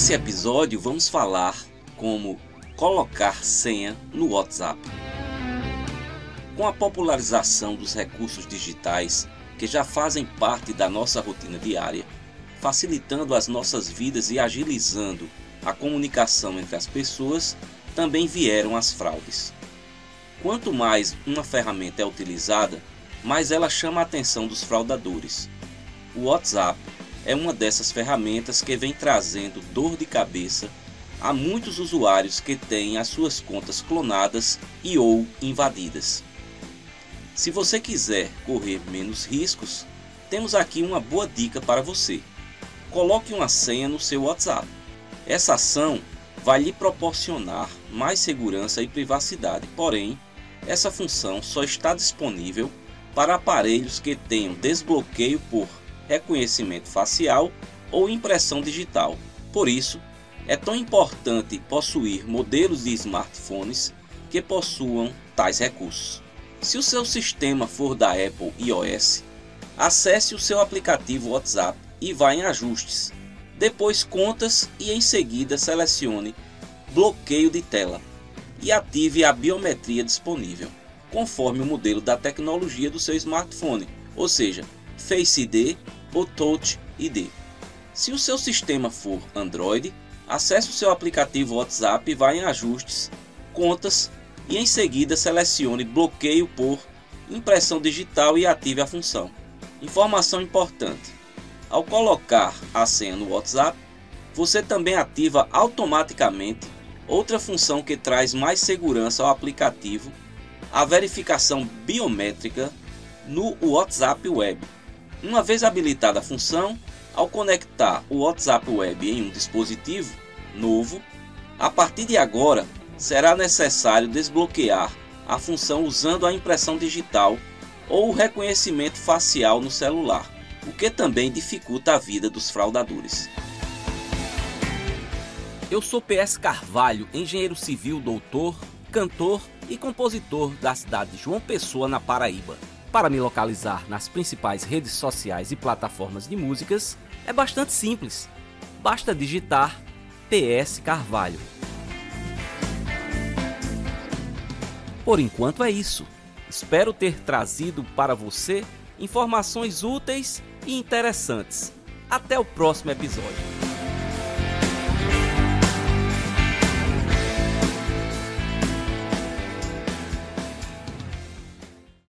Nesse episódio vamos falar como colocar senha no WhatsApp. Com a popularização dos recursos digitais que já fazem parte da nossa rotina diária, facilitando as nossas vidas e agilizando a comunicação entre as pessoas, também vieram as fraudes. Quanto mais uma ferramenta é utilizada, mais ela chama a atenção dos fraudadores. O WhatsApp é uma dessas ferramentas que vem trazendo dor de cabeça a muitos usuários que têm as suas contas clonadas e ou invadidas. Se você quiser correr menos riscos, temos aqui uma boa dica para você. Coloque uma senha no seu WhatsApp. Essa ação vai lhe proporcionar mais segurança e privacidade, porém, essa função só está disponível para aparelhos que tenham desbloqueio por reconhecimento facial ou impressão digital. Por isso, é tão importante possuir modelos de smartphones que possuam tais recursos. Se o seu sistema for da Apple iOS, acesse o seu aplicativo WhatsApp e vá em ajustes. Depois contas e em seguida selecione bloqueio de tela e ative a biometria disponível, conforme o modelo da tecnologia do seu smartphone, ou seja, Face ID ou Touch ID. Se o seu sistema for Android, acesse o seu aplicativo WhatsApp e vá em ajustes, contas e em seguida selecione bloqueio por impressão digital e ative a função. Informação importante: ao colocar a senha no WhatsApp, você também ativa automaticamente outra função que traz mais segurança ao aplicativo, a verificação biométrica no WhatsApp Web. Uma vez habilitada a função, ao conectar o WhatsApp Web em um dispositivo novo, a partir de agora será necessário desbloquear a função usando a impressão digital ou o reconhecimento facial no celular, o que também dificulta a vida dos fraudadores. Eu sou PS Carvalho, engenheiro civil, doutor, cantor e compositor da cidade de João Pessoa, na Paraíba. Para me localizar nas principais redes sociais e plataformas de músicas é bastante simples. Basta digitar PS Carvalho. Por enquanto é isso. Espero ter trazido para você informações úteis e interessantes. Até o próximo episódio.